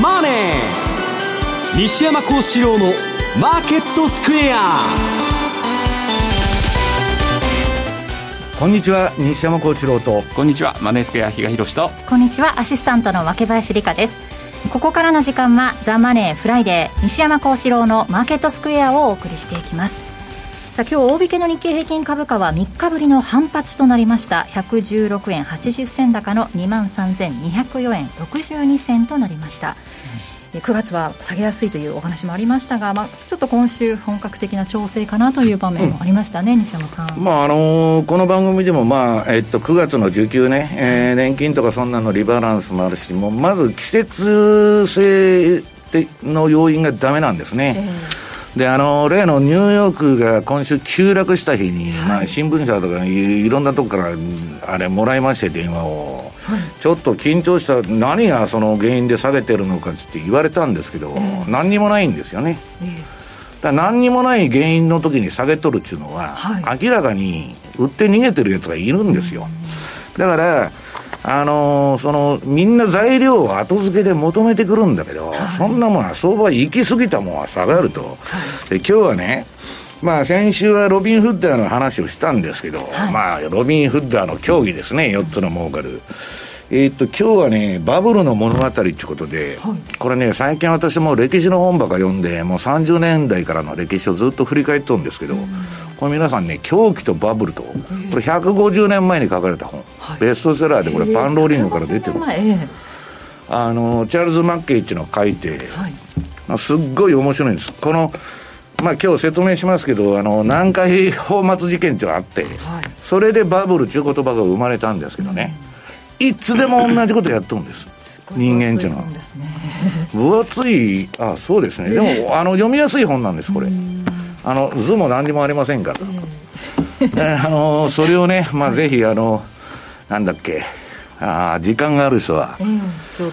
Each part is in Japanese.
マネー」西山孝四郎の「マーケットスクエア」こんにちは西山孝四郎と。こんにちはマネースクエア比嘉宏と。こんにちはアシスタントの若林理香です。ここからの時間はザ・マネーフライデー西山孝四郎のマーケットスクエアをお送りしていきますさあ今日大引けの日経平均株価は3日ぶりの反発となりました。116円80銭高の2万3204円62銭となりました、9月は下げやすいというお話もありましたが、まあ、ちょっと今週、本格的な調整かなという場面もありましたね、うん、西山さん、まああのー、この番組でも、まあえっと、9月の受給ね、えー、年金とかそんなのリバランスもあるし、もうまず季節性の要因がだめなんですね。えーで、あの、例のニューヨークが今週急落した日に、はい、まあ、新聞社とかいろんなとこから、あれ、もらいまして、電話を。はい、ちょっと緊張した、何がその原因で下げてるのかって言われたんですけど、えー、何にもないんですよね。えー、だ何にもない原因の時に下げとるっていうのは、はい、明らかに売って逃げてるやつがいるんですよ。だから、あのー、そのみんな材料を後付けで求めてくるんだけど、はい、そんなものは相場行き過ぎたものは下がると、はい、で今日はね、まあ、先週はロビン・フッダーの話をしたんですけど、はい、まあ、ロビン・フッダーの競技ですね、4つの儲かる。えー、っと、今日はね、バブルの物語っていうことで、はい、これね、最近私も歴史の本ばか読んで、もう30年代からの歴史をずっと振り返っとるんですけど、これ皆さんね、狂気とバブルと、これ150年前に書かれた本、はい、ベストセラーでこれパンローリングから出てる、あのチャールズ・マッケイッチの書いて、はい、すっごい面白いんです。このまあ今日説明しますけどあの南海放末事件っていうのがあって、はい、それでバブルっていう言葉が生まれたんですけどね、うん、いつでも同じことやっとるんです。人間っていうのは。分厚い。あそうですね、でもあの読みやすい本なんですこれ。あの図も何にもありませんから、えー、あのそれをね、まあ、ぜひあのなんだっけ。あ時間がある人は、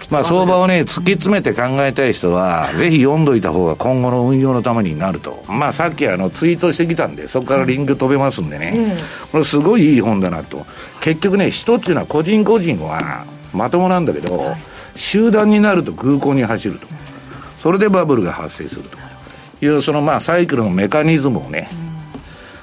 まあ、相場をね、突き詰めて考えたい人は、ぜひ読んどいた方が今後の運用のためになると、まあ、さっきあのツイートしてきたんで、そこからリンク飛べますんでね、これ、すごいいい本だなと、結局ね、人っていうのは個人個人はまともなんだけど、集団になると空港に走ると、それでバブルが発生すると。いう、そのまあサイクルのメカニズムをね、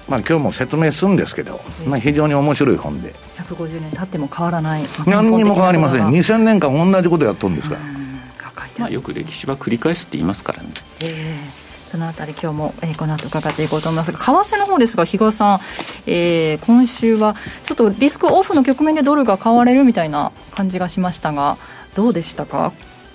まあ今日も説明するんですけど、まあ、非常に面白い本で。150年経っても変わらない。何にも変わりません。2000年間同じことやっとるんですから、まあ、よく歴史は繰り返すって言いますからね。ええ。ーそのあたり今日も、えー、この後伺っていこうと思いますが為替の方ですが比嘉さん、えー、今週はちょっとリスクオフの局面でドルが買われるみたいな感じがしましたがどうでしたか？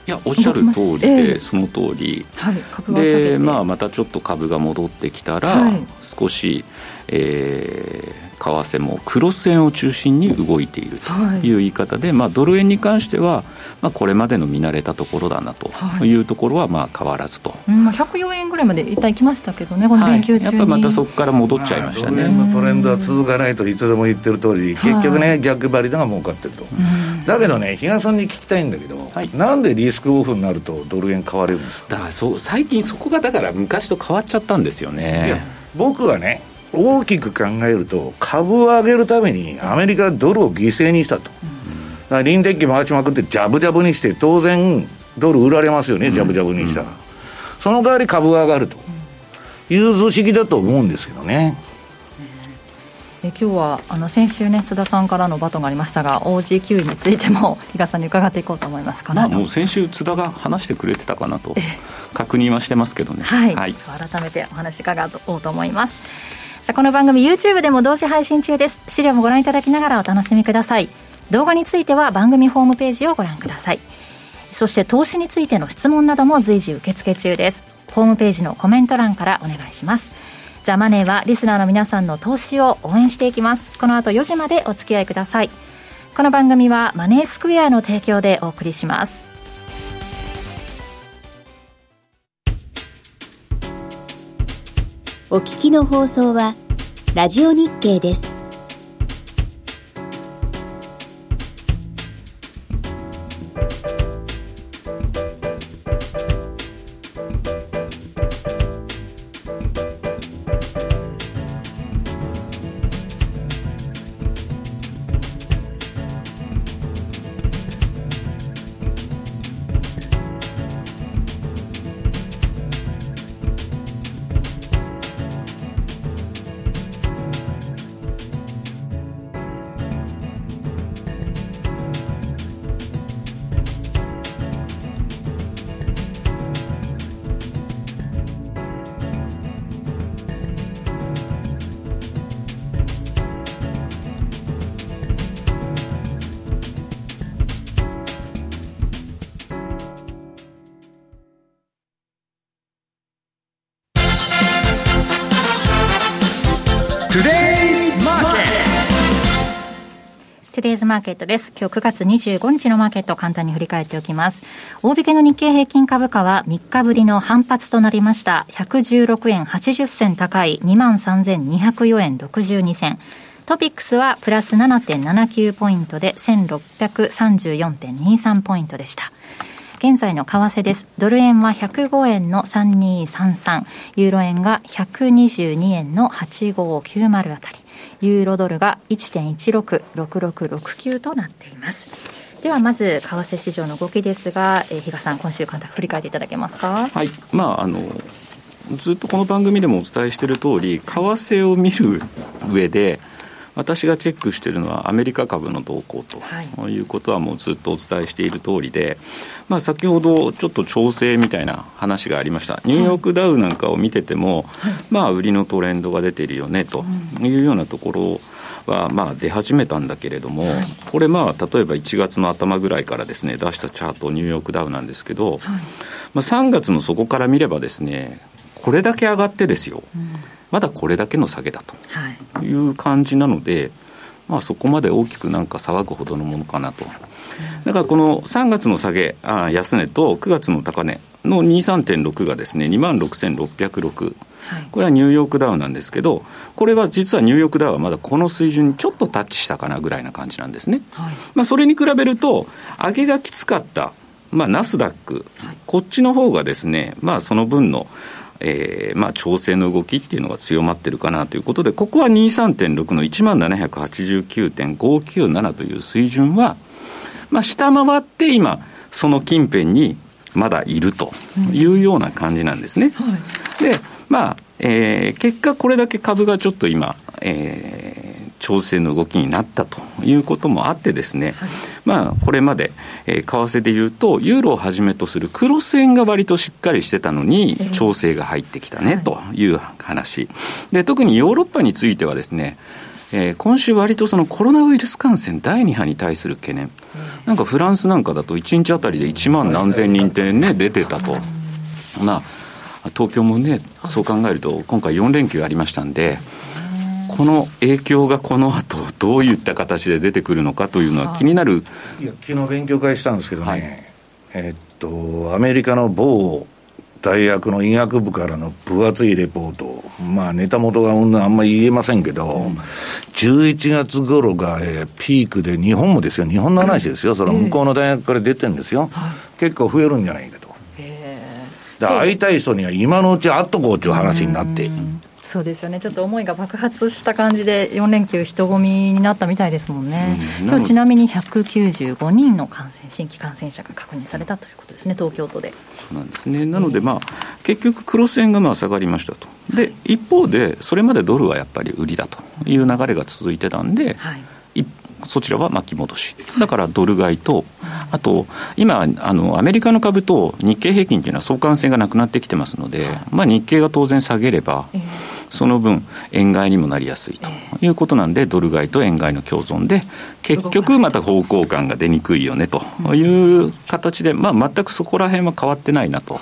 いやおっしゃる通りで、えー、その通り、はい、で、まあ、またちょっと株が戻ってきたら、はい、少し、えー、為替もクロス円を中心に動いているとい。う言い方で、はい、まあ、ドル円に関しては、まあ、これまでの見慣れたところだなとい。うところはまあ変わらずと、はいうん、104円ぐらいまで一旦行きましたけどね、この連休中に、はい、やっぱりまたそこから戻っちゃいましたね、まあ、トレンドは続かないといつでも言ってる通り、結局ね、逆張りが儲かってると、だけどね、比嘉さんに聞きたいんだけど、はい、なんでリスクオフになるとドル円買われるんですか？だからそう最近、そこがだから昔と変わっちゃったんですよね。僕はね大きく考えると、株を上げるためにアメリカはドルを犠牲にしたと。だから臨転機回しまくって、ジャブジャブにして、当然、ドル売られますよね、ジャブジャブにしたら。その代わり株が上がると。いう図式だと思うんですけどね。え今日はあの先週ね須田さんからのバトンがありましたが OG9 についても 比嘉さんに伺っていこうと思いますから、もう先週津田が話してくれてたかなと確認はしてますけどね。はい、はい、改めてお話伺おうと思いますさあこの番組 YouTube でも同時配信中です。資料もご覧いただきながらお楽しみください。動画については番組ホームページをご覧ください。そして投資についての質問なども随時受付中です。ホームページのコメント欄からお願いします。ザ・マネーはリスナーの皆さんの投資を応援していきます。この後4時までお付き合いください。この番組はマネースクエアの提供でお送りします。お聞きの放送は、ラジオ日経です。ズマーケットです。今日9月25日のマーケットを簡単に振り返っておきます。大引けの日経平均株価は3日ぶりの反発となりました。116円80銭高い23,204円62銭。トピックスはプラス7.79ポイントで1634.23ポイントでした。現在の為替です。ドル円は105円の3233、ユーロ円が122円の8590あたり。ユーロドルが1.166669となっています。ではまず為替市場の動きですが、えー、日賀さん今週簡単振り返っていただけますか？はい、まああのずっとこの番組でもお伝えしている通り、為替を見る上で。私がチェックしているのはアメリカ株の動向とい。うことはもうずっとお伝えしている通りで、まあ、先ほどちょっと調整みたいな話がありました。ニューヨークダウなんかを見てても、まあ売りのトレンドが出ているよねというようなところはまあ出始めたんだけれども、これまあ例えば1月の頭ぐらいからですね出したチャートニューヨークダウなんですけど、まあ、3月の底から見ればですねこれだけ上がってですよ、まだこれだけの下げだという感じなので、まあ、そこまで大きくなんか騒ぐほどのものかなと。だからこの3月の下げ、あ安値と9月の高値の23.6がですね、2万6606。これはニューヨークダウなんですけど、これは実はニューヨークダウはまだこの水準にちょっとタッチしたかなぐらいな感じなんですね。はい、まあそれに比べると、上げがきつかった、まあ、ナスダック、こっちの方がですね、まあその分のえーまあ、調整の動きっていうのが強まってるかなということで、ここは23.6の1万789.597という水準は、まあ、下回って今、その近辺にまだいるというような感じなんですね。うん。はい、で、まあ、えー、結果これだけ株がちょっと今、えー、調整の動きになったということもあってですね、はい、まあ、これまで、えー、為替でいうと、ユーロをはじめとするクロス円が割としっかりしてたのに、調整が入ってきたね、という話。で、特にヨーロッパについてはですね、えー、今週割とそのコロナウイルス感染第2波に対する懸念、なんかフランスなんかだと1日あたりで1万何千人ってね、出てたと。まあ東京もね、そう考えると、今回4連休ありましたんで、この影響がこの後どういった形で出てくるのかというのは気になる、い。や昨日勉強会したんですけどね、はい、えっと、アメリカの某大学の医学部からの分厚いレポート、まあ、ネタ元があんまり言えませんけど、うん、11月頃が、えー、ピークで、日本もですよ、日本の話ですよ、それ向こうの大学から出てるんですよ、結構増えるんじゃないかと。だから会いたい人には今のうち会っとこうという話になって。そうですよね。ちょっと思いが爆発した感じで4連休人混みになったみたいですもんね、うん、今日ちなみに195人の感染新規感染者が確認されたということですね東京都で。そうなんですね。なのでまあ、結局クロス円がまあ下がりましたと。で一方でそれまでドルはやっぱり売りだという流れが続いてたんで、はい。そちらは巻き戻し、だからドル買いと、あと、今あの、アメリカの株と日経平均というのは相関性がなくなってきてますので、まあ、日経が当然下げれば、その分、円買いにもなりやすいということなんで、ドル買いと円買いの共存で、結局、また方向感が出にくいよねという形で、まあ、全くそこら辺は変わってないなと。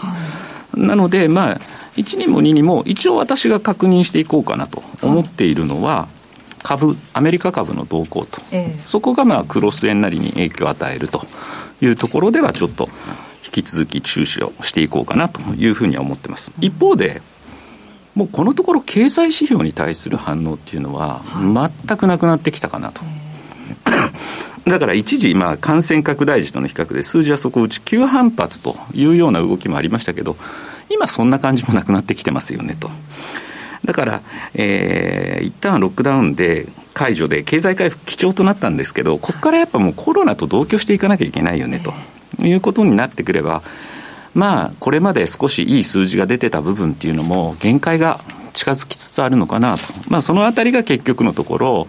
なので、まあ、1にも2にも、一応私が確認していこうかなと思っているのは、株、アメリカ株の動向と、えそこがまあクロス円なりに影響を与えるというところでは、ちょっと引き続き注視をしていこうかなというふうには思ってます。一方でもうこのところ経済指標に対する反応っていうのは全くなくなってきたかなと。だから一時、まあ、感染拡大時との比較で数字は底打ち急反発というような動きもありましたけど、今そんな感じもなくなってきてますよねと。だから、えー、一旦ロックダウンで解除で経済回復基調となったんですけど、ここからやっぱもうコロナと同居していかなきゃいけないよねということになってくれば、まあ、これまで少しいい数字が出てた部分っていうのも、限界が近づきつつあるのかなと、まあ、そのあたりが結局のところ、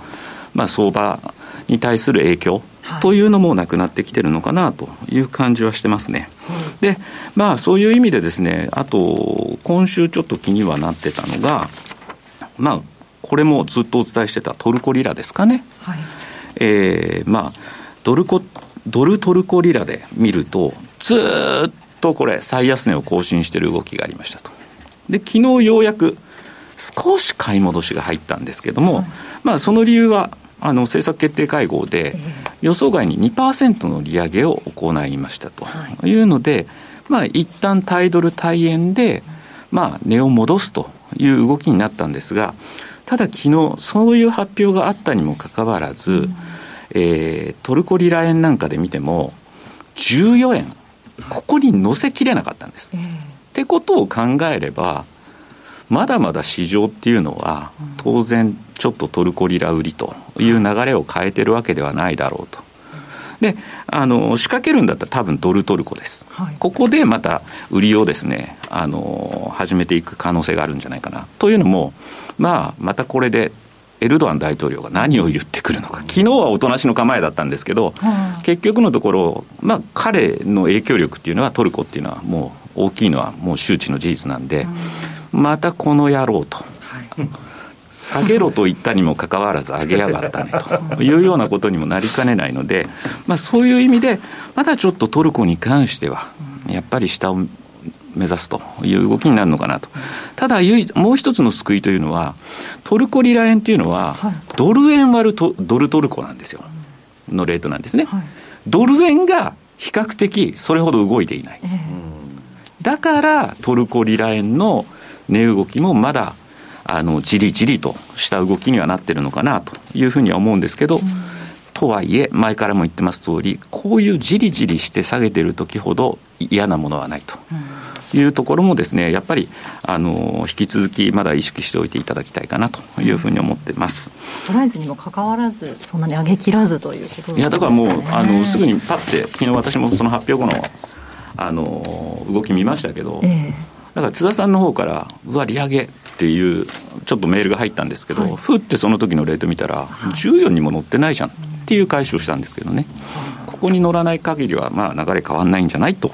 まあ、相場に対する影響というのもなくなってきてるのかなという感じはしてますね。で、まあ、そういう意味でですね、あと、今週ちょっと気にはなってたのが、まあ、これもずっとお伝えしてたトルコリラですかね。はい、えー、まあ、ドルコ、ドルトルコリラで見ると、ずっとこれ、最安値を更新している動きがありましたと。で、昨日ようやく少し買い戻しが入ったんですけども、はい、まあ、その理由は、あの政策決定会合で、予想外に2%の利上げを行いましたと。い。うので、まあ一旦対ドル対円で、まあ、値を戻すという動きになったんですが、ただ昨日、そういう発表があったにもかかわらず、うん、えー、トルコリラ円なんかで見ても、14円、ここに乗せきれなかったんです。えー、ってことを考えれば、まだまだ市場っていうのは、当然、ちょっとトルコリラ売りという流れを変えてるわけではないだろうと。であの仕掛けるんだったら多分ドルトルコです、はい、ここでまた売りをですねあの始めていく可能性があるんじゃないかな。というのも、まあ、またこれでエルドアン大統領が何を言ってくるのか、昨日はおとなしの構えだったんですけど、結局のところ、まあ、彼の影響力っていうのは、トルコっていうのは、もう大きいのはもう周知の事実なんで、またこの野郎と。下げろと言ったにもかかわらず上げやがったねというようなことにもなりかねないので、まあ、そういう意味で、まだちょっとトルコに関しては、やっぱり下を目指すという動きになるのかなと。ただ、もう一つの救いというのは、トルコリラ円というのは、ドル円割るとドルトルコなんですよ。のレートなんですね。ドル円が比較的それほど動いていない。だから、トルコリラ円の値動きもまだあのじりじりとした動きにはなってるのかなというふうには思うんですけど、うん、とはいえ、前からも言ってます通り、こういうじりじりして下げてる時ほど嫌なものはないと。いうところもですね、やっぱり、あの、引き続きまだ意識しておいていただきたいかなというふうに思ってます。トライズにもかかわらず、そんなに上げ切らずということです、ね、いや、だからもう、あの、すぐにパッて、昨日私もその発表後の、あの、動き見ましたけど、えー、だから津田さんの方から、うわ、利上げ、っていうちょっとメールが入ったんですけど、はい、ふってその時のレート見たら、14にも乗ってないじゃんっていう回収をしたんですけどね、ここに乗らない限りは、まあ、流れ変わらないんじゃないと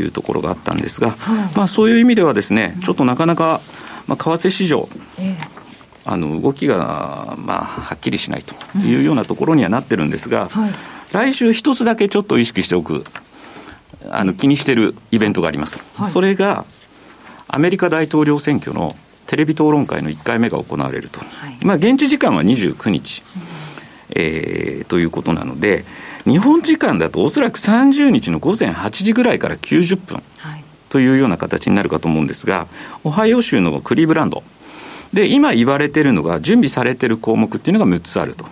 いうところがあったんですが、まあ、そういう意味ではですね、ちょっとなかなか、まあ、為替市場、あの動きが、まあ、はっきりしないというようなところにはなってるんですが、来週一つだけちょっと意識しておく、あの気にしてるイベントがあります。それがアメリカ大統領選挙のテレビ討論会の1回目が行われると、はい、まあ、現地時間は29日、うん、えー、ということなので、日本時間だとおそらく30日の午前8時ぐらいから90分というような形になるかと思うんですが、オハイオ州のクリーブランド、で今言われているのが、準備されている項目っていうのが6つあると、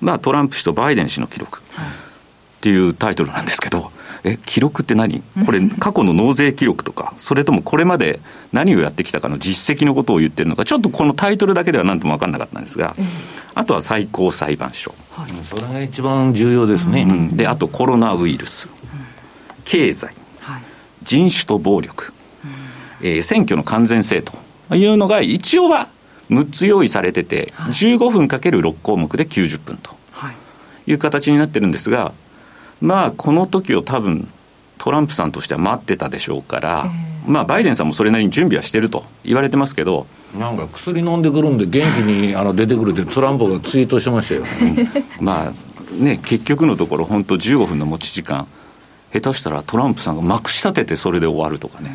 まあ、トランプ氏とバイデン氏の記録。っていうタイトルなんですけど、え、記録って何？これ、過去の納税記録とか、それともこれまで何をやってきたかの実績のことを言ってるのか、ちょっとこのタイトルだけでは何とも分かんなかったんですが、あとは最高裁判所。はい、それが一番重要ですね。うん、で、あとコロナウイルス、経済、はい、人種と暴力、えー、選挙の完全性というのが一応は6つ用意されてて、15分かける6項目で90分という形になってるんですが、まあ、この時を多分トランプさんとしては待ってたでしょうから、えー、まあ、バイデンさんもそれなりに準備はしてると言われてますけど、なんか薬飲んでくるんで、元気にあの出てくるって、トランプがツイートしてましたよ、まあね、結局のところ、本当、15分の持ち時間、下手したらトランプさんがまくし立てて、それで終わるとかね、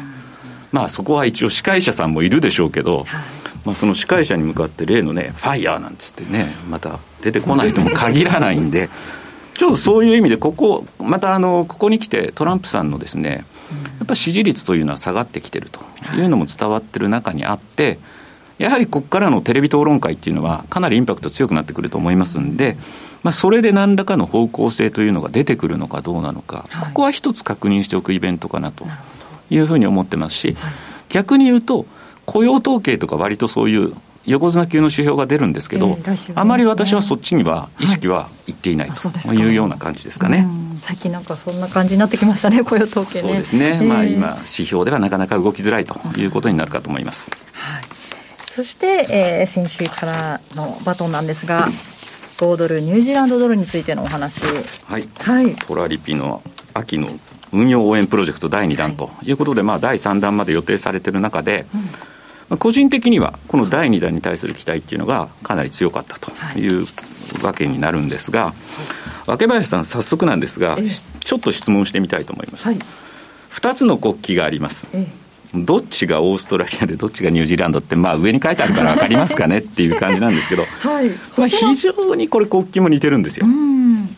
まあ、そこは一応、司会者さんもいるでしょうけど、まあ、その司会者に向かって、例のね、ファイヤーなんつってね、また出てこない人も限らないんで。ちょっとそういう意味で、ここ、またあのここに来て、トランプさんのですね、やっぱ支持率というのは下がってきてるというのも伝わってる中にあって、やはりここからのテレビ討論会っていうのは、かなりインパクト強くなってくると思いますんで、まあ、それで何らかの方向性というのが出てくるのかどうなのか、ここは一つ確認しておくイベントかなというふうに思ってますし、逆に言うと、雇用統計とか割とそういう横綱級の指標が出るんですけど、えーね、あまり私はそっちには意識はいっていないというような感じですかね。最近なんかそんな感じになってきましたね、雇用統計ね。そうですね、えー、まあ今、指標ではなかなか動きづらいということになるかと思います。はい、そして、えー、先週からのバトンなんですが、5ドル、ニュージーランドドルについてのお話。はい。はい、トラリピの秋の運用応援プロジェクト第2弾ということで、はい、まあ、第3弾まで予定されている中で、うん個人的にはこの第2弾に対する期待っていうのがかなり強かったとい。うわけになるんですが、若林さん早速なんですが、ちょっと質問してみたいと思います、はい、2つの国旗があります、どっちがオーストラリアでどっちがニュージーランドって、まあ、上に書いてあるから分かりますかね っていう感じなんですけど、はい、まあ、非常にこれ国旗も似てるんですよ。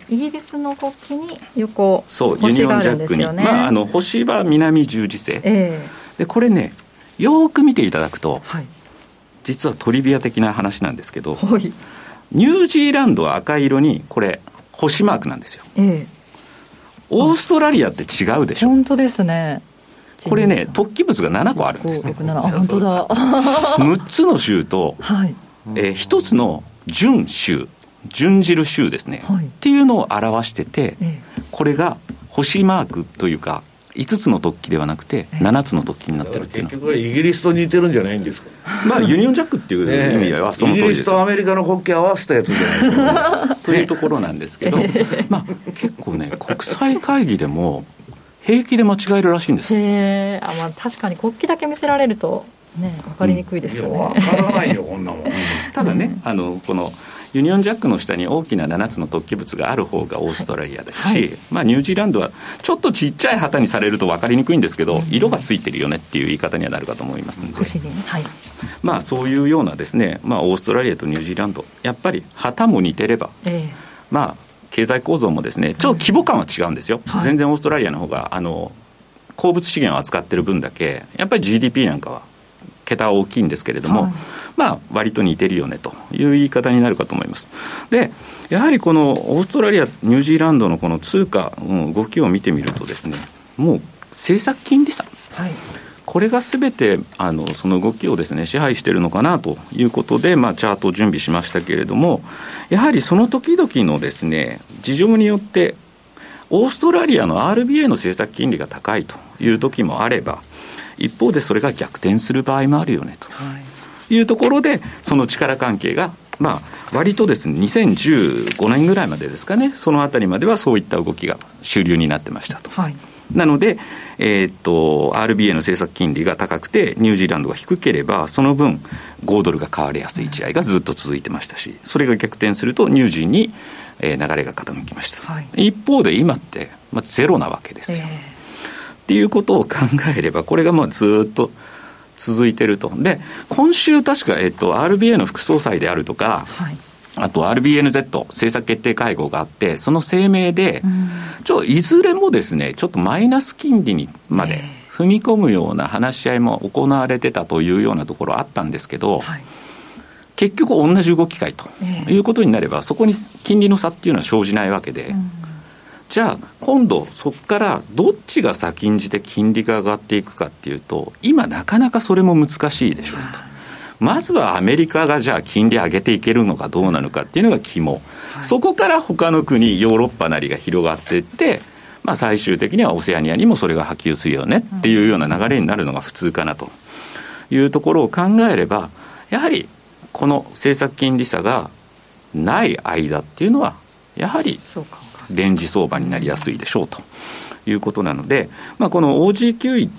イギリスの国旗に横そうユニオンジャックに、まあ、あの星は南十字星、えー、でこれねよく見ていただくと、はい、実はトリビア的な話なんですけど、はい、ニュージーランドは赤色にこれ星マークなんですよ、えー、オーストラリアって違うでしょ。本当ですね。これね突起物が7個あるんです本当だ。6つの州と、はい。えー、1つの準州準じる州ですね、はい、っていうのを表してて、ええ、これが星マークというか5つの突起ではなくて7つの突起になってるっていう結局イギリスと似てるんじゃないんですか？まあユニオンジャックっていう意味は その通りです、イギリスとアメリカの国旗合わせたやつじゃないですか、というところなんですけど、まあ結構ね国際会議でも平気で間違えるらしいんです。へあ、まあ、確かに国旗だけ見せられるとね分かりにくいですよね、うん、分からないよこんなもん。ただねあのこのユニオンジャックの下に大きな7つの突起物がある方がオーストラリアですし、はい、まあ、ニュージーランドはちょっとちっちゃい旗にされると分かりにくいんですけど、色がついてるよねっていう言い方にはなるかと思いますんで、はい、まあ、そういうようなですね、まあ、オーストラリアとニュージーランドやっぱり旗も似てれば、えー、まあ経済構造もですねちょっと規模感は違うんですよ、はい、全然オーストラリアの方があの鉱物資源を扱ってる分だけやっぱり GDP なんかは桁は大きいんですけれども、はい、まあ割と似てるよねという言い方になるかと思います。でやはりこのオーストラリア、ニュージーランドのこの通貨の動きを見てみるとですね、もう政策金利差、はい、これがすべてあのその動きをですね支配しているのかなということで、まあ、チャートを準備しましたけれども、やはりその時々のですね事情によって、オーストラリアの RBA の政策金利が高いという時もあれば、一方でそれが逆転する場合もあるよねというところで、その力関係が、まあ、割とですね、2015年ぐらいまでですかね、そのあたりまではそういった動きが主流になってましたと。はいなので、えー、っと、RBA の政策金利が高くて、ニュージーランドが低ければ、その分、5ドルが買われやすい試合がずっと続いてましたし、それが逆転すると、ニュージーに、えー、流れが傾きました。はい、一方で、今って、まあ、ゼロなわけですよ。えーっていうことを考えれば、これがもうずっと続いてると。で、今週確か、えっと、RBA の副総裁であるとか、はい。あと RBNZ 政策決定会合があって、その声明で、ちょいずれもですね、ちょっとマイナス金利にまで踏み込むような話し合いも行われてたというようなところあったんですけど、はい、結局同じ動きかいということになれば、そこに金利の差っていうのは生じないわけで、じゃあ今度そこからどっちが先んじて金利が上がっていくかっていうと今なかなかそれも難しいでしょうと。まずはアメリカがじゃあ金利上げていけるのかどうなのかっていうのが肝、はい、そこから他の国ヨーロッパなりが広がっていってまあ、最終的にはオセアニアにもそれが波及するよねっていうような流れになるのが普通かなと。いうところを考えればやはりこの政策金利差がない間っていうのはやはりレンジ相場になりやすいでしょうということなので、まあ、この OG9 位、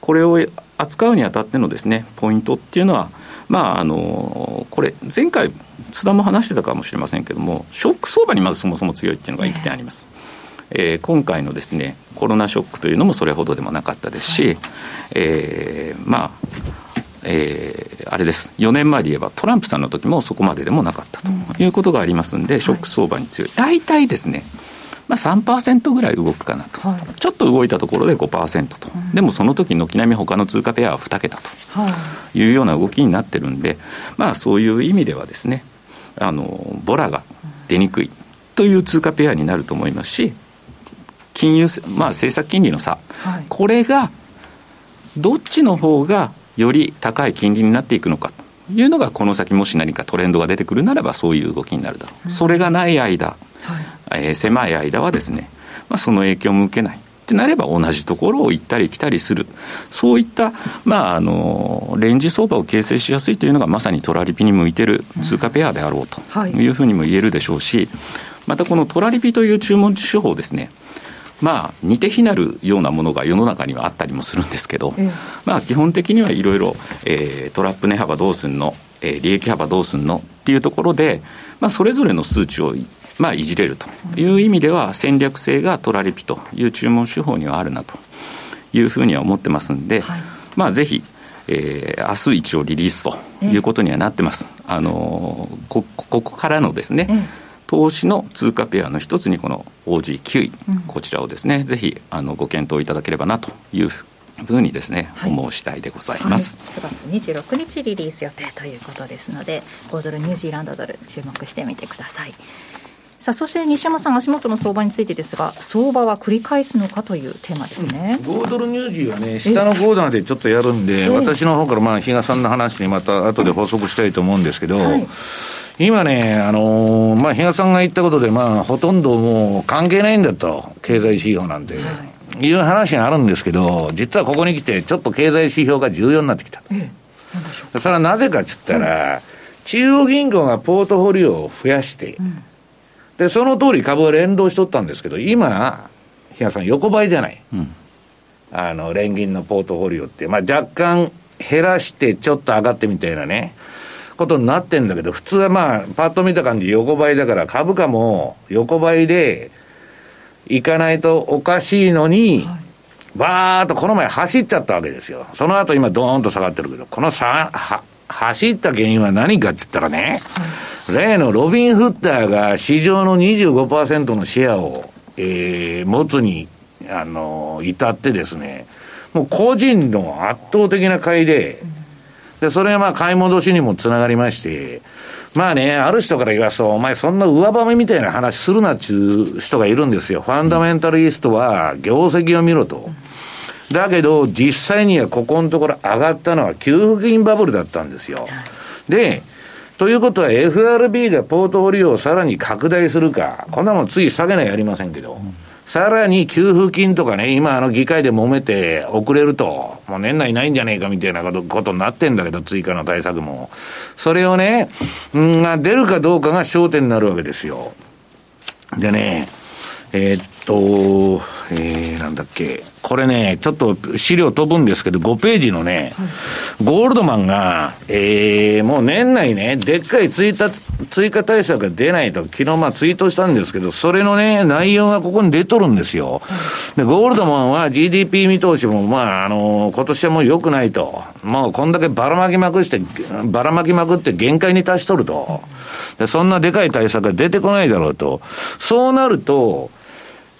これを扱うにあたってのですね、ポイントっていうのは、まあ、あのこれ、前回、津田も話してたかもしれませんけれども、ショック相場にまずそもそも強いっていうのが1点あります。えー、今回のですねコロナショックというのもそれほどでもなかったですし、はい、えー、まあえー、あれです、4年前で言えばトランプさんの時もそこまででもなかったということがありますんで、ショック相場に強い、大体ですね、まあ、3%ぐらい動くかなと、はい、ちょっと動いたところで5%と、うん、でもその時軒並み他の通貨ペアは2桁と。いうような動きになってるんで、まあ、そういう意味ではですね、あのボラが出にくいという通貨ペアになると思いますし、金融、まあ、政策金利の差、はい、これがどっちの方がより高い金利になっていくのかというのが、この先もし何かトレンドが出てくるならば、そういう動きになるだろう、うん、それがない間、はい、えー、狭い間はですね、まあ、その影響も受けない。ってなれば同じところを行ったり来たりする、そういった、まあ、あのレンジ相場を形成しやすいというのが、まさにトラリピに向いてる通貨ペアであろうとい。うふうにも言えるでしょうし、またこのトラリピという注文手法ですね、まあ、似て非なるようなものが世の中にはあったりもするんですけど、まあ、基本的にはいろいろトラップ値幅どうすんの、えー、利益幅どうすんの？っていうところで、まあ、それぞれの数値をまあ、いじれるという意味では戦略性がトラリピという注文手法にはあるなというふうには思ってますんで、はい、まあぜひ、えー、明日一応リリースということにはなってます。あのこここからのですね、投資の通貨ペアの一つにこの OG9 位、うん、こちらをですねぜひあのご検討いただければなというふうにですね、はい、思う次第でございます、はい、9月26日リリース予定ということですので5ドルニュージーランドドル注目してみてくださいさあそして西山さん足元の相場についてですが相場は繰り返すのかというテーマですね、うん、5ドルニュージーはね下の5段でちょっとやるんで私の方からまあ比嘉さんの話にまた後で補足したいと思うんですけど、はい。今ね、あのー、まあ、比嘉さんが言ったことで、まあ、ほとんどもう関係ないんだと、経済指標なんて、はい、いう話があるんですけど、実はここに来て、ちょっと経済指標が重要になってきた。ええ、それはなぜかっつったら、うん、中央銀行がポートフォリオを増やして、うん、で、その通り株が連動しとったんですけど、今、比嘉さん、横ばいじゃない。うん、あの、連銀のポートフォリオって、まあ、若干減らして、ちょっと上がってみたいなね。ことになってんだけど、普通はまあ、パッと見た感じ横ばいだから、株価も横ばいでいかないとおかしいのに、バーっとこの前走っちゃったわけですよ。その後今ドーンと下がってるけど、このさ、は、走った原因は何かっつったらね、例のロビン・フッターが市場の25%のシェアを、えー、持つに、あの、至ってですね、もう個人の圧倒的な買いで、で、それがまあ買い戻しにもつながりまして、まあね、ある人から言わすと、お前そんな上ばめみたいな話するなっていう人がいるんですよ。ファンダメンタリストは業績を見ろと。だけど、実際にはここのところ上がったのは給付金バブルだったんですよ。で、ということは FRB がポートフォリオをさらに拡大するか、こんなもんつい下げないやりませんけど。さらに給付金とかね、今あの議会で揉めて遅れると、もう年内ないんじゃねえかみたいなことになってんだけど、追加の対策も。それをね、うん、出るかどうかが焦点になるわけですよ。でね、えー、っと、えー、なんだっけ。これね、ちょっと資料飛ぶんですけど、5ページのね、ゴールドマンが、えー、もう年内ね、でっかい追加、追加対策が出ないと、昨日まあツイートしたんですけど、それのね、内容がここに出とるんですよ。で、ゴールドマンは GDP 見通しも、まあ、あの、今年はもう良くないと。もうこんだけばらまきまくして、ばらまきまくって限界に達しとると。で、そんなでかい対策が出てこないだろうと。そうなると、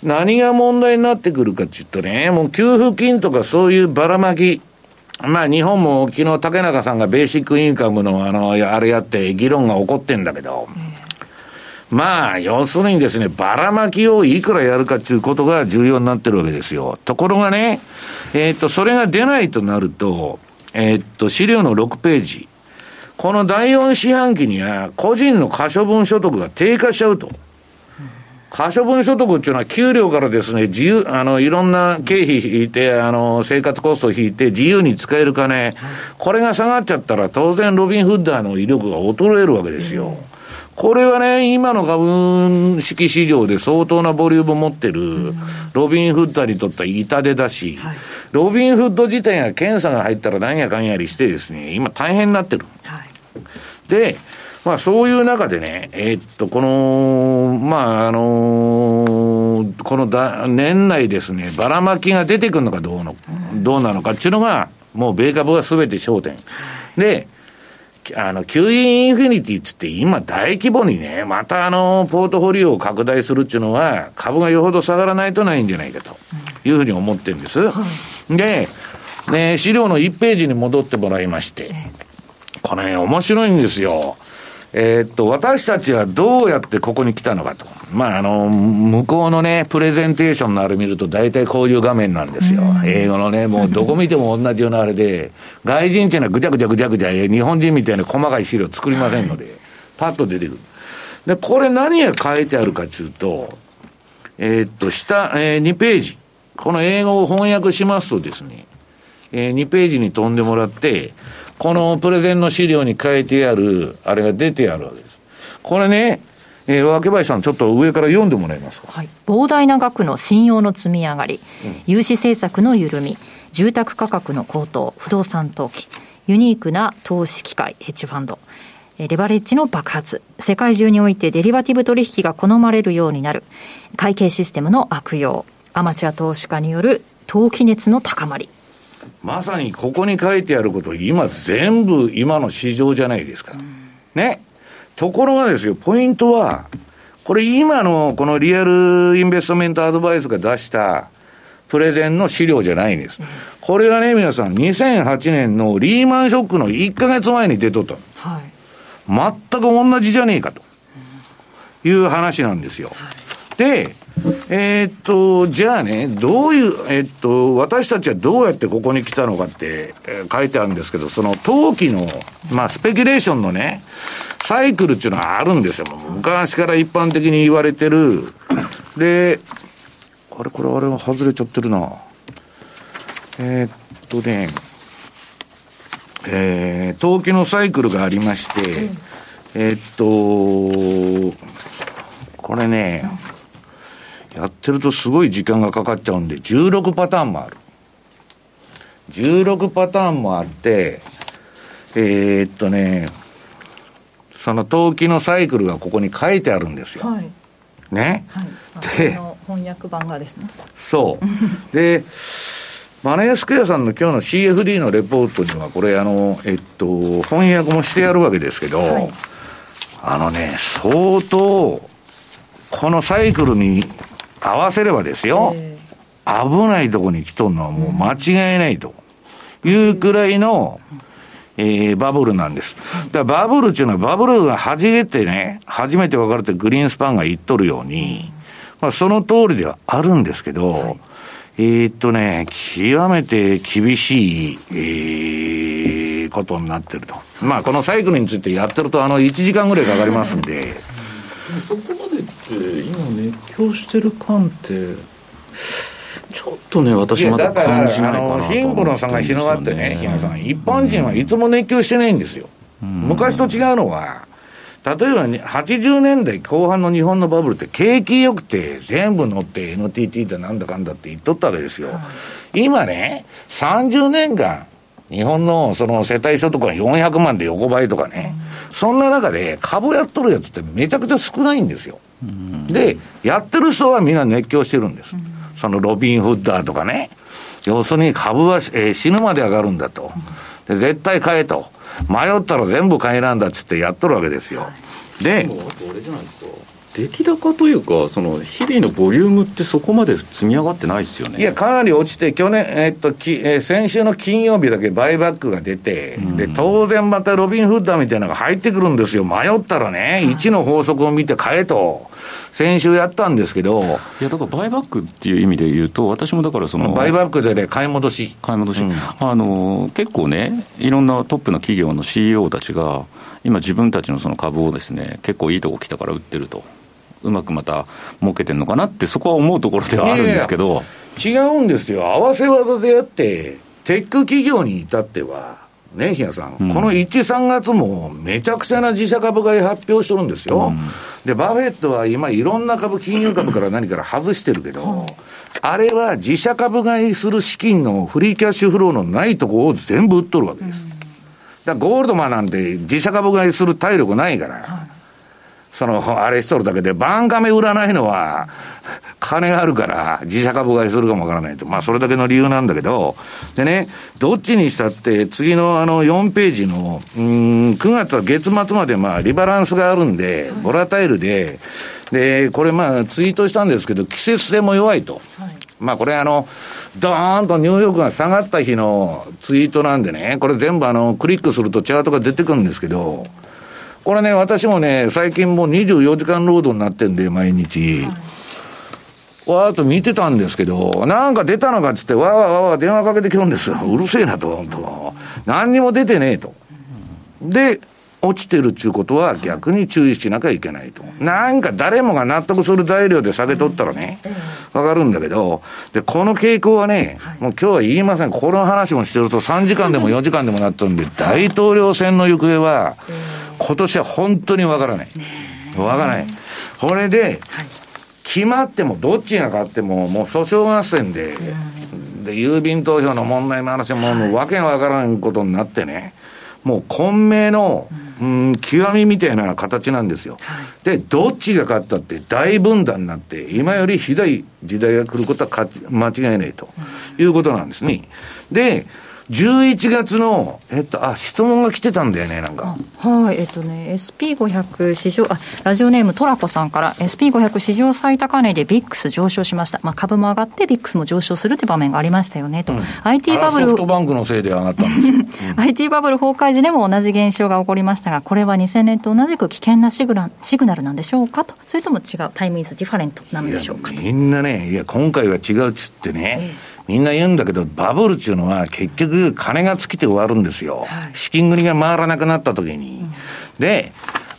何が問題になってくるかって言うとね、もう給付金とかそういうばらまき、まあ日本も昨日竹中さんがベーシックインカムのあの、あれやって議論が起こってんだけど、まあ、要するにですね、ばらまきをいくらやるかっていうことが重要になってるわけですよ。ところがね、えっ、と、それが出ないとなると、えっ、と、資料の6ページ。この第4四半期には、個人の可処分所得が低下しちゃうと。可処分所得っていうのは給料からですね、自由、あの、いろんな経費引いて、あの、生活コストを引いて自由に使える金、これが下がっちゃったら当然ロビンフッダーの威力が衰えるわけですよ。これはね、今の株式市場で相当なボリュームを持ってる、ロビンフッダーにとっては痛手だし、ロビンフッド自体が検査が入ったら何やかんやりしてですね、今大変になってる。で、まあそういう中でね、えー、っと、この、まああのー、このだ年内ですね、ばらまきが出てくるのかどうの、どうなのかっていうのが、もう米株がすべて焦点。で、あの、QE インフィニティつって今大規模にね、またあの、ポートフォリオを拡大するっていうのは、株がよほど下がらないとないんじゃないかというふうに思ってるんです。で、ね、資料の1ページに戻ってもらいまして、これ、面白いんですよ。えー、っと、私たちはどうやってここに来たのかと。まあ、あの、向こうのね、プレゼンテーションのあれ見ると大体こういう画面なんですよ。英語のね、もうどこ見ても同じようなあれで、外人っていうのはぐちゃぐちゃぐちゃぐちゃ、日本人みたいな細かい資料作りませんので、パッと出てくる。で、これ何が書いてあるかというと、えー、っと、下、えー、2ページ。この英語を翻訳しますとですね、えー、2ページに飛んでもらって、このプレゼンの資料に書いてある、あれが出てあるわけです。これね、えー、若林さん、ちょっと上から読んでもらえますか？はい、膨大な額の信用の積み上がり、うん、融資政策の緩み、住宅価格の高騰、不動産投機、ユニークな投資機会、ヘッジファンド、レバレッジの爆発、世界中においてデリバティブ取引が好まれるようになる、会計システムの悪用、アマチュア投資家による投機熱の高まり。まさにここに書いてあること、今全部今の市場じゃないですか。ね。ところがですよ、ポイントは、これ今のこのリアルインベストメントアドバイスが出したプレゼンの資料じゃないんです。これはね、皆さん、2008年のリーマンショックの1ヶ月前に出とった。はい、全く同じじゃねえかという話なんですよ。で、えー、っと、じゃあね、どういう、えー、っと、私たちはどうやってここに来たのかって、えー、書いてあるんですけど、その投機の、まあ、スペキュレーションのね、サイクルっていうのはあるんですよ。昔から一般的に言われてる。で、あれ、これ、あれは外れちゃってるな。え、っとね、えー、投機のサイクルがありまして、え、っと、これね、やってるとすごい時間がかかっちゃうんで、16パターンもある。16パターンもあって、えー、っとね、その投機のサイクルがここに書いてあるんですよ。はい、ね、はい、で翻訳版がですね。そう。で、マネースクエアさんの今日の CFD のレポートには、これ、あの、えっと、翻訳もしてやるわけですけど、はい、あのね、相当、このサイクルに合わせればですよ、えー、危ないとこに来とんのはもう間違いないと。いうくらいの、えー、バブルなんです。だからバブルっていうのはバブルが初めてね、初めて分かれてグリーンスパンが言っとるように、まあその通りではあるんですけど、はい、えー、っとね、極めて厳しい、えー、ことになってると。まあこのサイクルについてやってるとあの1時間ぐらいかかりますんで。そこ今熱狂してる感ってちょっとね私まだ感じないかなと思って貧富の差が広がってね、日野さん、一般人はいつも熱狂してないんですよ。昔と違うのは、例えば、80年代後半の日本のバブルって景気良くて全部乗って NTT ってなんだかんだって言っとったわけですよ。今ね、30年間、日本のその世帯所得が400万で横ばいとかね、そんな中で株やっとるやつってめちゃくちゃ少ないんですよ。で、やってる人はみんな熱狂してるんです。そのロビン・フッダーとかね。要するに株は、えー、死ぬまで上がるんだと。で、絶対買えと。迷ったら全部買えなんだっつってやっとるわけですよ。で、出来高というか、その日々のボリュームってそこまで積み上がってないですよね。いや、かなり落ちて、去年、えー、っと、きえー、先週の金曜日だけバイバックが出て、うん、で、当然またロビン・フッダーみたいなのが入ってくるんですよ。迷ったらね、1の法則を見て買えと。先週やったんですけど。いや、だからバイバックっていう意味で言うと、私もだからその。バイバックでね、買い戻し。買い戻し。うん、あの、結構ね、いろんなトップの企業の CEO たちが、今自分たちのその株をですね、結構いいとこ来たから売ってると。うまくまた儲けてるのかなって、そこは思うところではあるんですけど。いやいや違うんですよ。合わせ技であって、テック企業に至っては、ね、日野さん、うん、この1、3月もめちゃくちゃな自社株買い発表してるんですよ、うん、で、バフェットは今、いろんな株、金融株から何から外してるけど、あれは自社株買いする資金のフリーキャッシュフローのないとこを全部売っとるわけです。だゴールドマンなんて自社株買いする体力ないから、その、あれしとるだけで、バンカメ売らないのは、金があるから、自社株買いするかもわからないと。まあ、それだけの理由なんだけど、でね、どっちにしたって、次のあの4ページの、うん、9月は月末までまあ、リバランスがあるんで、ボラタイルで、で、これまあ、ツイートしたんですけど、季節性も弱いと。はい、まあ、これあの、ドーンとニューヨークが下がった日のツイートなんでね、これ全部あの、クリックするとチャートが出てくるんですけど、これね、私もね、最近もう24時間労働になってんで、毎日。わーっと見てたんですけど、なんか出たのかっつって、わーわーわーわー電話かけてきるんですよ。うるせえなと、本当何にも出てねえと。で、落ちてるっていうことは逆に注意しなきゃいけないと。なんか誰もが納得する材料で下げとったらね、わかるんだけど、で、この傾向はね、もう今日は言いません。この話もしてると3時間でも4時間でもなってるんで、大統領選の行方は、今年は本当にわからない。わからない。これで、決まっても、どっちが勝っても、もう訴訟合戦で、で、郵便投票の問題の話も、もうわけがわからんことになってね、もう混迷の、うん、極みみたいな形なんですよ。で、どっちが勝ったって大分断になって、今よりひどい時代が来ることは間違いないということなんですね。で、11月の、えっと、あ、質問が来てたんだよね、なんか。はい、えっとね、SP500 市場、あ、ラジオネームトラコさんから、SP500 市場最高値でビックス上昇しました。まあ、株も上がってビックスも上昇するって場面がありましたよね、と。うん、IT バブル。ソフトバンクのせいで上がったんですよ。うん、IT バブル崩壊時でも同じ現象が起こりましたが、これは2000年と同じく危険なシグナシグナルなんでしょうかと。それとも違う、タイムイズディファレントなんでしょうかみんなね、いや、今回は違うっつってね、ええみんな言うんだけど、バブルっていうのは結局金が尽きて終わるんですよ。はい、資金繰りが回らなくなった時に。うん、で、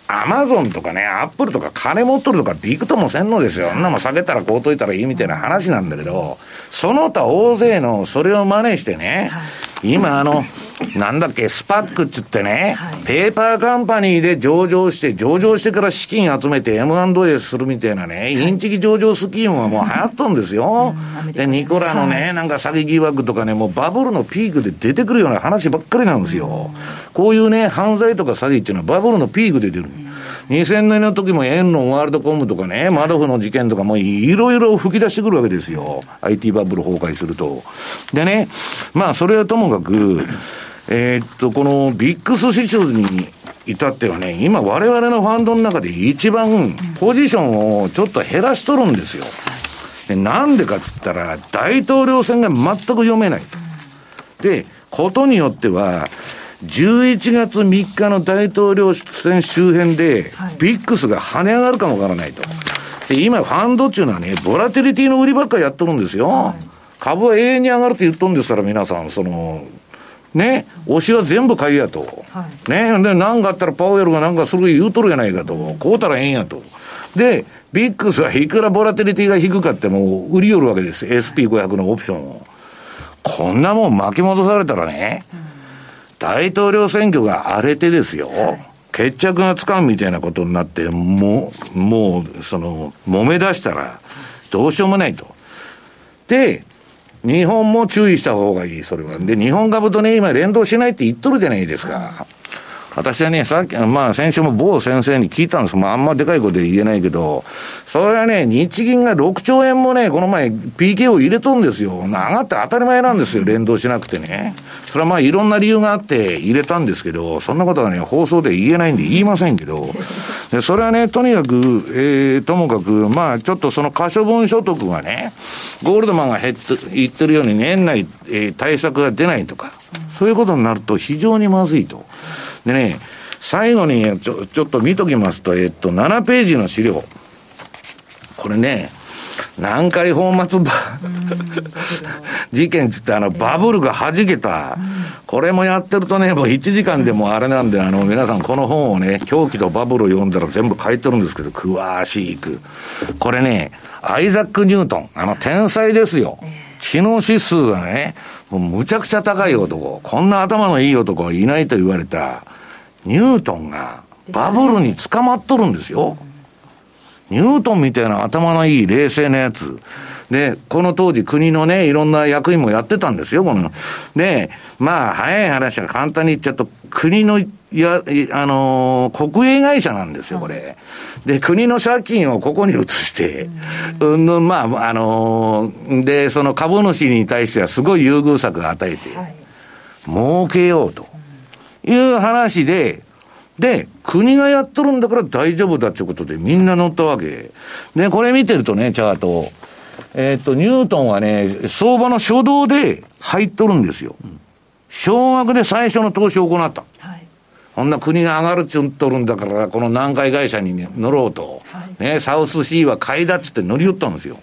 アマゾンとかね、アップルとか金持っとるとかビクともせんのですよ。あんなもん下げたらこうといたらいいみたいな話なんだけど、その他大勢のそれを真似してね、今あの、なんだっけ、スパックっつってね、はい、ペーパーカンパニーで上場して、上場してから資金集めて M&A するみたいなね、インチキ上場スキームはもう流行っとんですよ。で、ニコラのね、なんか詐欺疑惑とかね、もうバブルのピークで出てくるような話ばっかりなんですよ。こういうね、犯罪とか詐欺っていうのはバブルのピークで出る。2000年の時もエンロンワールドコムとかね、マドフの事件とかもいろいろ吹き出してくるわけですよ。IT バブル崩壊すると。でね、まあそれはともかく、えー、っと、このビックス指数に至ってはね、今我々のファンドの中で一番ポジションをちょっと減らしとるんですよ。でなんでかっつったら、大統領選が全く読めないと。で、ことによっては、11月3日の大統領選周辺で、ビックスが跳ね上がるかもわからないと。で、今、ファンドっていうのはね、ボラティリティの売りばっかりやってるんですよ。株は永遠に上がるって言っとるんですから、皆さん、その、ね、推しは全部買いやと。はい、ね、で、なんかあったらパウエルがなんかすぐ言うとるやないかと。こうたらええんやと。で、ビックスはいくらボラテリティが低かっても売りよるわけです。SP500 のオプションを。こんなもん巻き戻されたらね、うん、大統領選挙が荒れてですよ。はい、決着がつかんみたいなことになって、もう、もう、その、揉め出したら、どうしようもないと。で、日本も注意した方がいい、それは。で、日本株とね、今連動しないって言っとるじゃないですか。私はね、さっき、まあ先週も某先生に聞いたんです。まああんまでかいこと言えないけど、それはね、日銀が6兆円もね、この前 PK を入れとんですよ。上がって当たり前なんですよ、連動しなくてね。それはまあいろんな理由があって入れたんですけど、そんなことはね、放送で言えないんで言いませんけど、でそれはね、とにかく、えー、ともかく、まあちょっとその可処分所得がね、ゴールドマンが減って言ってるように年内、えー、対策が出ないとか、そういうことになると非常にまずいと。でね、最後にちょ、ちょっと見ときますと、えっと、7ページの資料。これね、南海本末事件つってあのバブルが弾けた。これもやってるとね、もう1時間でもあれなんで、あの皆さんこの本をね、狂気とバブルを読んだら全部書いてるんですけど、詳しく。これね、アイザック・ニュートン、あの天才ですよ。知能指数がね、もうむちゃくちゃ高い男、こんな頭のいい男はいないと言われた、ニュートンがバブルに捕まっとるんですよ。ニュートンみたいな頭のいい冷静なやつ。で、この当時国のね、いろんな役員もやってたんですよ、この。で、まあ、早い話は簡単に言っちゃうと、国の、や、あのー、国営会社なんですよ、これ。で、国の借金をここに移して、うん、まあ、あのー、で、その株主に対してはすごい優遇策を与えて、はい、儲けようという話で、で、国がやっとるんだから大丈夫だっていうことでみんな乗ったわけ。で、これ見てるとね、チャート。えっ、と、ニュートンはね、相場の初動で入っとるんですよ。少額で最初の投資を行った。はい、こんな国が上がるっつっとるんだから、この南海会社に、ね、乗ろうと、はい、ね、サウスシーは買いだっつって乗り寄ったんですよ。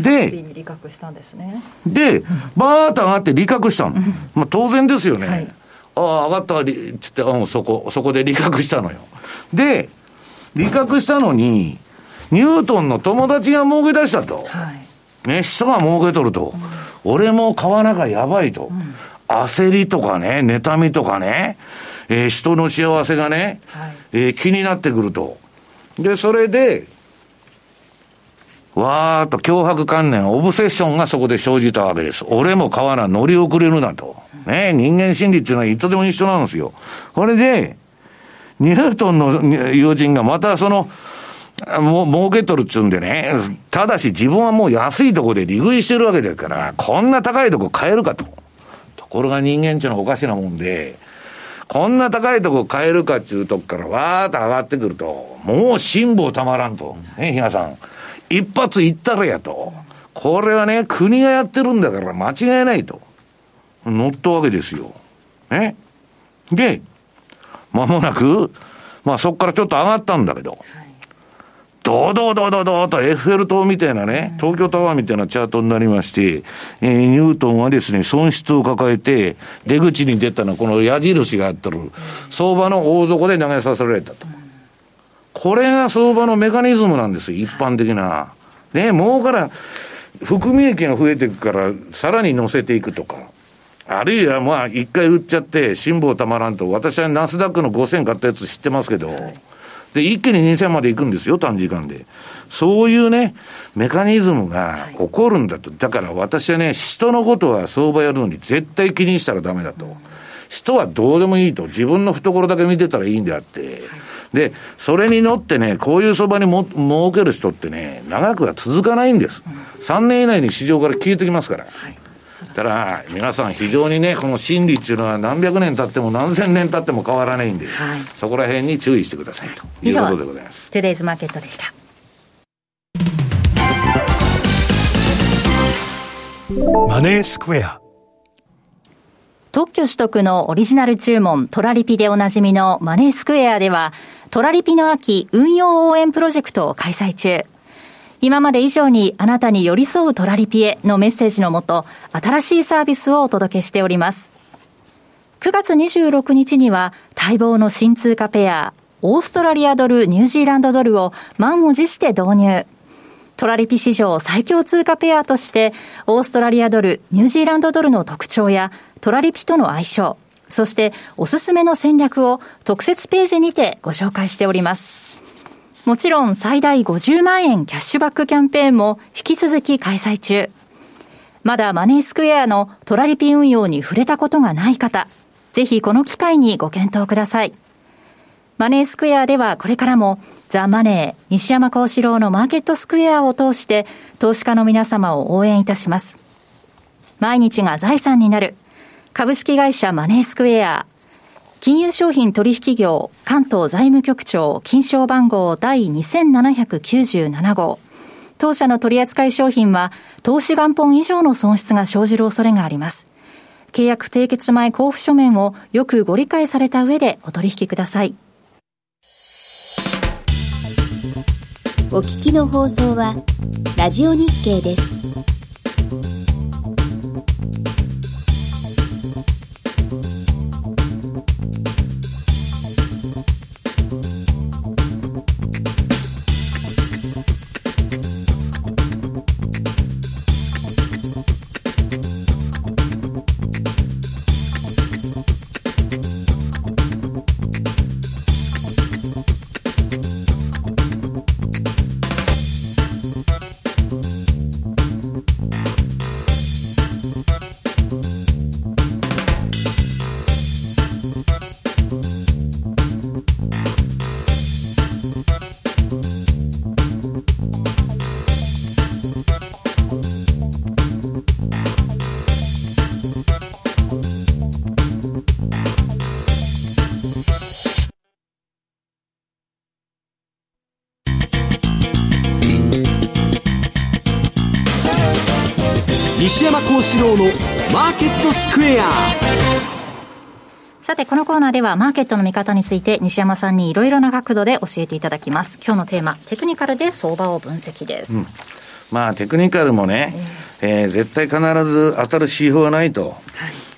で、で利確したんですね。で、バーッと上がって利確したの。まあ当然ですよね。はい、ああ、上がったわ、つって、うん、そこ、そこで利確したのよ。で、利確したのに、ニュートンの友達が儲け出したと。はい、ね、人が儲けとると。うん、俺も買わなきゃやばいと。うん、焦りとかね、妬みとかね、えー、人の幸せがね、はい、えー、気になってくると。で、それで、わーっと脅迫観念、オブセッションがそこで生じたわけです。俺も買わな、乗り遅れるなと。ね、人間心理っていうのはいつでも一緒なんですよ。これで、ニュートンの友人がまたその、もう、儲けとるっつうんでね、ただし自分はもう安いとこで利食いしてるわけですから、こんな高いとこ買えるかと。とこれが人間っていうのはおかしなもんで、こんな高いとこ買えるかっていうとこからわーっと上がってくると、もう辛抱たまらんと。ね、比嘉さん。一発いったらやと。これはね、国がやってるんだから間違いないと。乗ったわけですよ。ね。で、まもなく、まあそこからちょっと上がったんだけど、ドドドドドとエッフェル塔みたいなね、東京タワーみたいなチャートになりまして、えー、ニュートンはですね、損失を抱えて、出口に出たのはこの矢印があってる、相場の大底で投げさせられたと。これが相場のメカニズムなんですよ、一般的な。ね、もうから、含み益が増えていくから、さらに乗せていくとか。あるいはまあ、一回売っちゃって、辛抱たまらんと、私はナスダックの5000買ったやつ知ってますけど、はいで、一気に2000まで行くんですよ、短時間で。そういうね、メカニズムが起こるんだと。だから私はね、人のことは相場やるのに絶対気にしたらダメだと。人はどうでもいいと。自分の懐だけ見てたらいいんであって。で、それに乗ってね、こういう相場にも儲ける人ってね、長くは続かないんです。3年以内に市場から消えてきますから。はいだから、皆さん非常にね、この心理っていうのは何百年経っても何千年経っても変わらないんで、はい、そこら辺に注意してくださいということでございます。トゥデイズマーケットでした。マネースクエア特許取得のオリジナル注文トラリピでおなじみのマネースクエアではトラリピの秋運用応援プロジェクトを開催中。今まで以上にあなたに寄り添うトラリピエのメッセージのもと、新しいサービスをお届けしております。9月26日には待望の新通貨ペア、オーストラリアドル、ニュージーランドドルを満を持して導入。トラリピ史上最強通貨ペアとして、オーストラリアドル、ニュージーランドドルの特徴や、トラリピとの相性、そしておすすめの戦略を特設ページにてご紹介しております。もちろん最大50万円キャッシュバックキャンペーンも引き続き開催中。まだマネースクエアのトラリピ運用に触れたことがない方、ぜひこの機会にご検討ください。マネースクエアではこれからもザ・マネー西山幸四郎のマーケットスクエアを通して投資家の皆様を応援いたします。毎日が財産になる株式会社マネースクエア金融商品取引業関東財務局長金賞番号第2797号。当社の取扱い商品は投資元本以上の損失が生じる恐れがあります。契約締結前交付書面をよくご理解された上でお取引ください。お聞きの放送はラジオ日経です。西山幸四郎のマーケットスクエアさて、このコーナーではマーケットの見方について西山さんにいろいろな角度で教えていただきます。今日のテーマ、テクニカルで相場を分析です。うん、まあ、テクニカルもね、えー、えー、絶対必ず当たる指標はないと。はい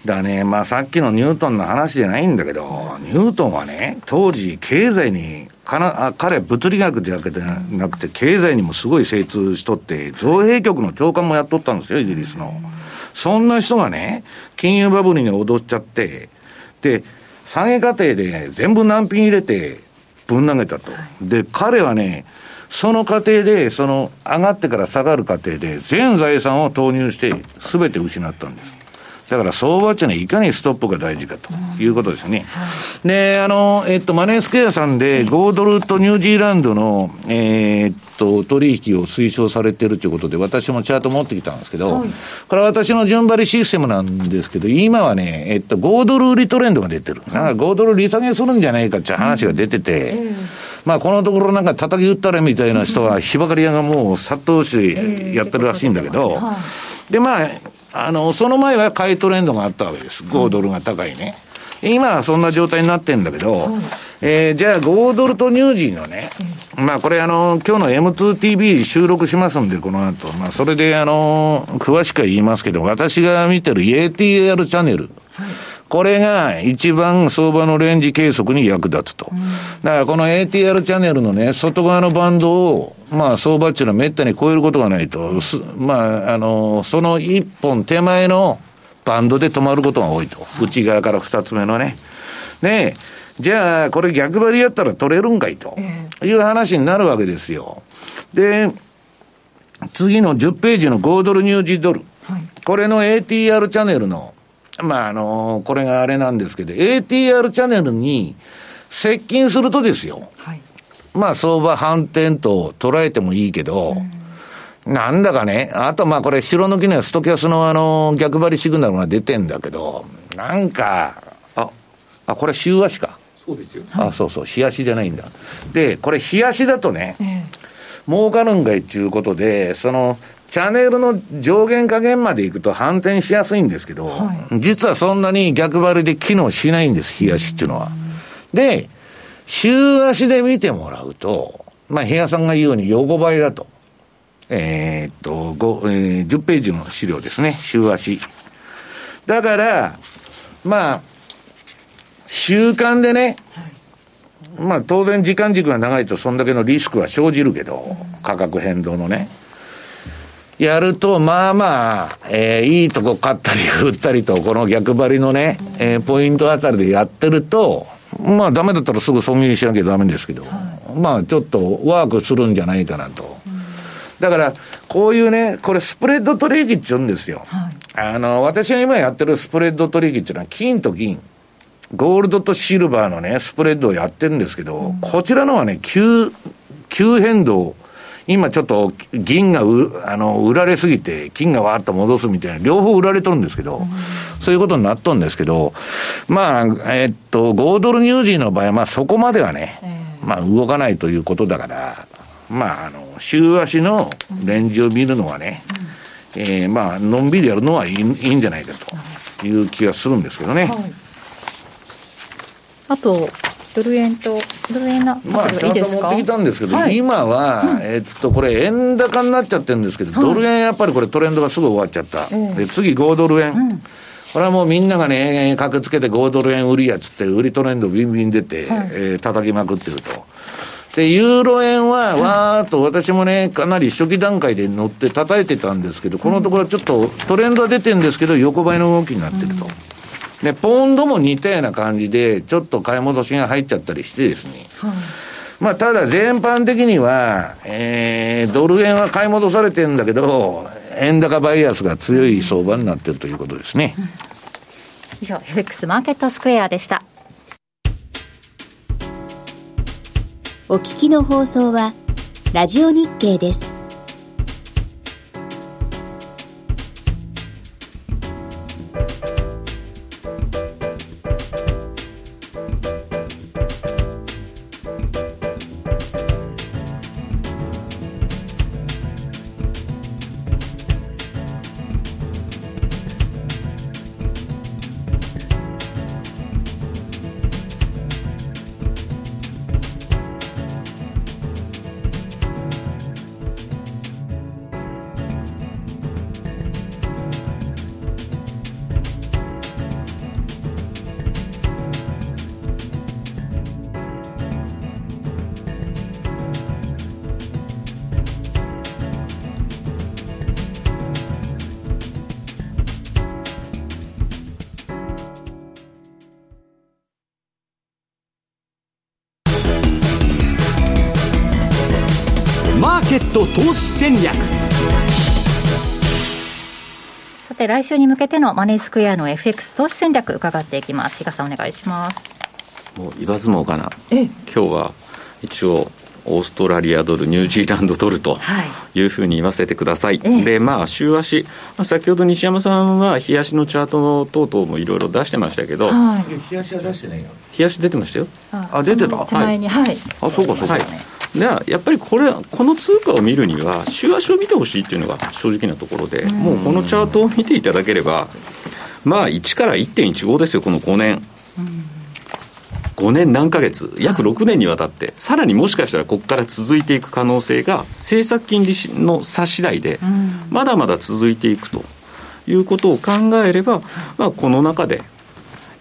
だね、まあさっきのニュートンの話じゃないんだけど、ニュートンはね、当時経済にかな、あ彼物理学だけでなくて、経済にもすごい精通しとって、造幣局の長官もやっとったんですよ、イギリスの。そんな人がね、金融バブルに踊っちゃって、で、下げ過程で全部難品入れてぶん投げたと。で、彼はね、その過程で、その上がってから下がる過程で、全財産を投入して、すべて失ったんです。だから相場っていうのはいかにストップが大事かということですね。うん、で、あの、えっと、マネースクエアさんで5ドルとニュージーランドの、えー、っと、取引を推奨されてるということで、私もチャート持ってきたんですけど、はい、これは私の順張りシステムなんですけど、今はね、えっと、5ドル売りトレンドが出てる。はい、5ドル利下げするんじゃないかって話が出てて、うん、まあ、このところなんか叩き打ったれみたいな人は、日ばかり屋がもう殺到してやってるらしいんだけど、で、まあ、あの、その前は買いトレンドがあったわけです。5ドルが高いね。今はそんな状態になってるんだけど、えー、じゃあ5ドルとニュージーのね、まあこれあの、今日の M2TV 収録しますんで、この後。まあそれであの、詳しくは言いますけど、私が見てる ATR チャンネル。はいこれが一番相場のレンジ計測に役立つと。だからこの ATR チャンネルのね、外側のバンドを、まあ相場っていうのはめったに超えることがないと、まあ、あの、その一本手前のバンドで止まることが多いと。内側から二つ目のね。で、じゃあ、これ逆張りやったら取れるんかいという話になるわけですよ。で、次の10ページの5ドルニュージードル。はい、これの ATR チャンネルのまあ、あの、これがあれなんですけど、ATR チャンネルに接近するとですよ。はい、まあ、相場反転と捉えてもいいけど、うん、なんだかね、あとまあこれ、白抜きにはストキャスのあの、逆張りシグナルが出てんだけど、なんか、あ、あ、これ週足か？そうですよ。あ、そうそう、日足じゃないんだ。で、これ日足だとね、ええ、儲かるんかいっていうことで、その、チャンネルの上限下限までいくと反転しやすいんですけど、はい、実はそんなに逆張りで機能しないんです、日足っていうのは。で、週足で見てもらうと、まあ、部屋さんが言うように横ばいだと。えー、っと、5、えー、10ページの資料ですね、週足。だから、まあ、週間でね、まあ当然時間軸が長いとそんだけのリスクは生じるけど、価格変動のね。やると、まあまあ、えー、いいとこ買ったり売ったりと、この逆張りのね、えー、ポイントあたりでやってると、まあダメだったらすぐ損切りしなきゃダメですけど、はい、まあちょっとワークするんじゃないかなと。だから、こういうね、これスプレッド取引って言うんですよ。はい、あの、私が今やってるスプレッド取引っていうのは、金と銀。ゴールドとシルバーのね、スプレッドをやってるんですけど、うん、こちらのはね、急、急変動今ちょっと銀があの売られすぎて、金がわーっと戻すみたいな、両方売られとるんですけど、そういうことになっとるんですけど、まあ、えっと、5ドルニュージーの場合は、まあそこまではね、まあ動かないということだから、まあ、あの、週足のレンジを見るのはね、えー、まあ、のんびりやるのはいいいいんじゃないかという気がするんですけどね。はい、あと、ドル円と、ドル円の、まあ、チャート持ってきたんですけど、はい、今は、うん、えっと、これ、円高になっちゃってるんですけど、ドル円やっぱりこれトレンドがすぐ終わっちゃった。で、次5ドル円。うん。これはもうみんながね、駆けつけて5ドル円売りやつって、売りトレンドビンビン出て、はい、えー、叩きまくってると。で、ユーロ円は、わーっと私もね、かなり初期段階で乗って叩いてたんですけど、このところちょっとトレンドは出てるんですけど、横ばいの動きになってると。うんで、ポンドも似たような感じで、ちょっと買い戻しが入っちゃったりしてですね。はい、まあ、ただ全般的には、えー、ドル円は買い戻されてるんだけど、円高バイアスが強い相場になってるということですね。うん、以上、FX マーケットスクエアでした。お聞きの放送は、ラジオ日経です。投資戦略。さて来週に向けてのマネースクエアの FX 投資戦略伺っていきます。比嘉さんお願いします。もう言わずもがな。今日は一応オーストラリアドル、ニュージーランドドルとい。うふうに言わせてください、はい、でまあ、週足、まあ、先ほど西山さんは、冷やしのチャートの等々もいろいろ出してましたけど、はい、冷やしは出してないよ、冷やし出てましたよ、あ出てた、手前に、はい、あそうか、そうか。はいでやっぱりこれこの通貨を見るには週足を見てほしいっていうのが正直なところで、もうこのチャートを見ていただければまあ1から1.15ですよこの5年、5年何ヶ月、約6年にわたって、さらにもしかしたらここから続いていく可能性が、政策金利の差次第で、まだまだ続いていくということを考えれば、まあ、この中で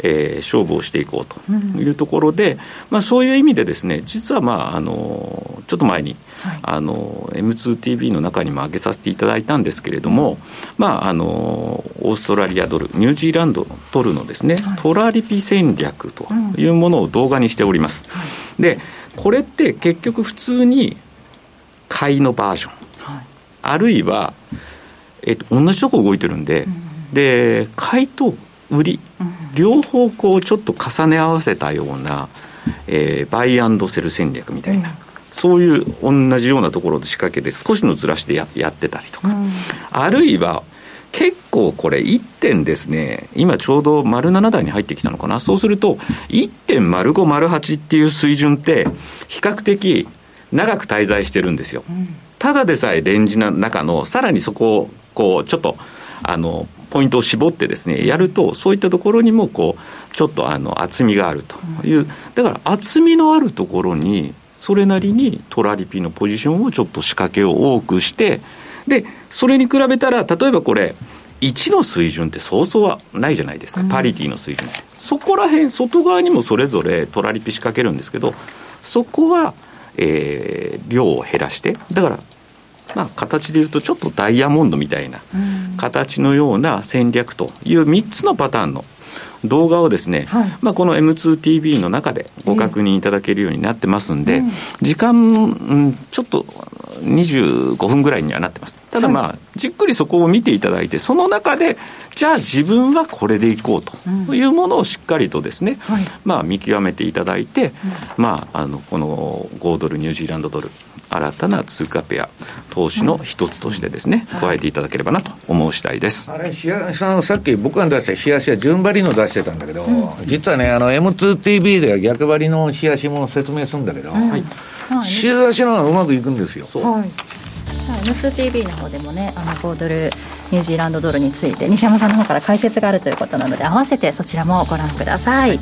えー、勝負をしていこうというところで、うん、まあ、そういう意味でですね実は、まあ、あのちょっと前に、はい、あの M2TV の中にも挙げさせていただいたんですけれども、まあ、あのオーストラリアドルニュージーランドのドルのですね、はい、トラリピ戦略というものを動画にしております。うん、でこれって結局普通に買いのバージョン、はい、あるいは、えっと、同じとこ動いてるんで、うん、で買いと売り、両方こうちょっと重ね合わせたような、えー、バイアンドセル戦略みたいな、そういう同じようなところで仕掛けて少しのずらしでややってたりとか、あるいは結構これ1点ですね、今ちょうど丸7台に入ってきたのかな。そうすると、1.0508っていう水準って、比較的長く滞在してるんですよ。ただでさえレンジの中の、さらにそこを、こう、ちょっと、あの、ポイントを絞ってですね、やると、そういったところにも、こう、ちょっとあの、厚みがあるという、だから厚みのあるところに、それなりにトラリピのポジションをちょっと仕掛けを多くして、で、それに比べたら、例えばこれ、1の水準ってそうそうはないじゃないですか、パリティの水準、そこら辺外側にもそれぞれトラリピ仕掛けるんですけど、そこは、えー、量を減らして、だからまあ、形でいうとちょっとダイヤモンドみたいな形のような戦略という3つのパターンの動画をですね、はい、まあ、この M2TV の中でご確認いただけるようになってますんで、えー、時間、うん、ちょっと25分ぐらいにはなってます。ただまあ、じっくりそこを見ていただいて、その中で、じゃあ自分はこれでいこうというものをしっかりとですね、うんはい、まあ見極めていただいて、うん、まあ、あの、この5ドル、ニュージーランドドル、新たな通貨ペア投資の一つとしてですね、うん、加えていただければなと思う次第です。あれ、冷やさん、さっき僕が出した冷やしは順張りの出してたんだけど、実はね、あの M2TV では逆張りの冷やしも説明するんだけど、はい。週足の方がうまくいくんですよ。はい M2TV の方でもねあの5ドルニュージーランドドルについて西山さんの方から解説があるということなので合わせてそちらもご覧ください。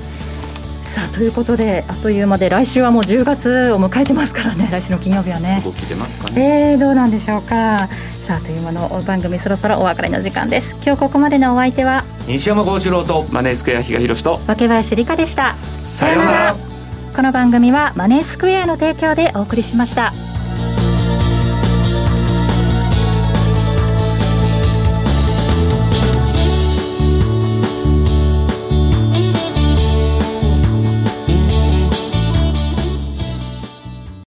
さあということであっという間で来週はもう10月を迎えてますからね来週の金曜日はね。動き出ますかね。えー、どうなんでしょうか。さあという間の番組そろそろお別れの時間です。今日ここまでのお相手は西山幸四郎とマネースクエア比嘉宏と若林理香でした。さようなら。この番組はマネースクエアの提供でお送りしました。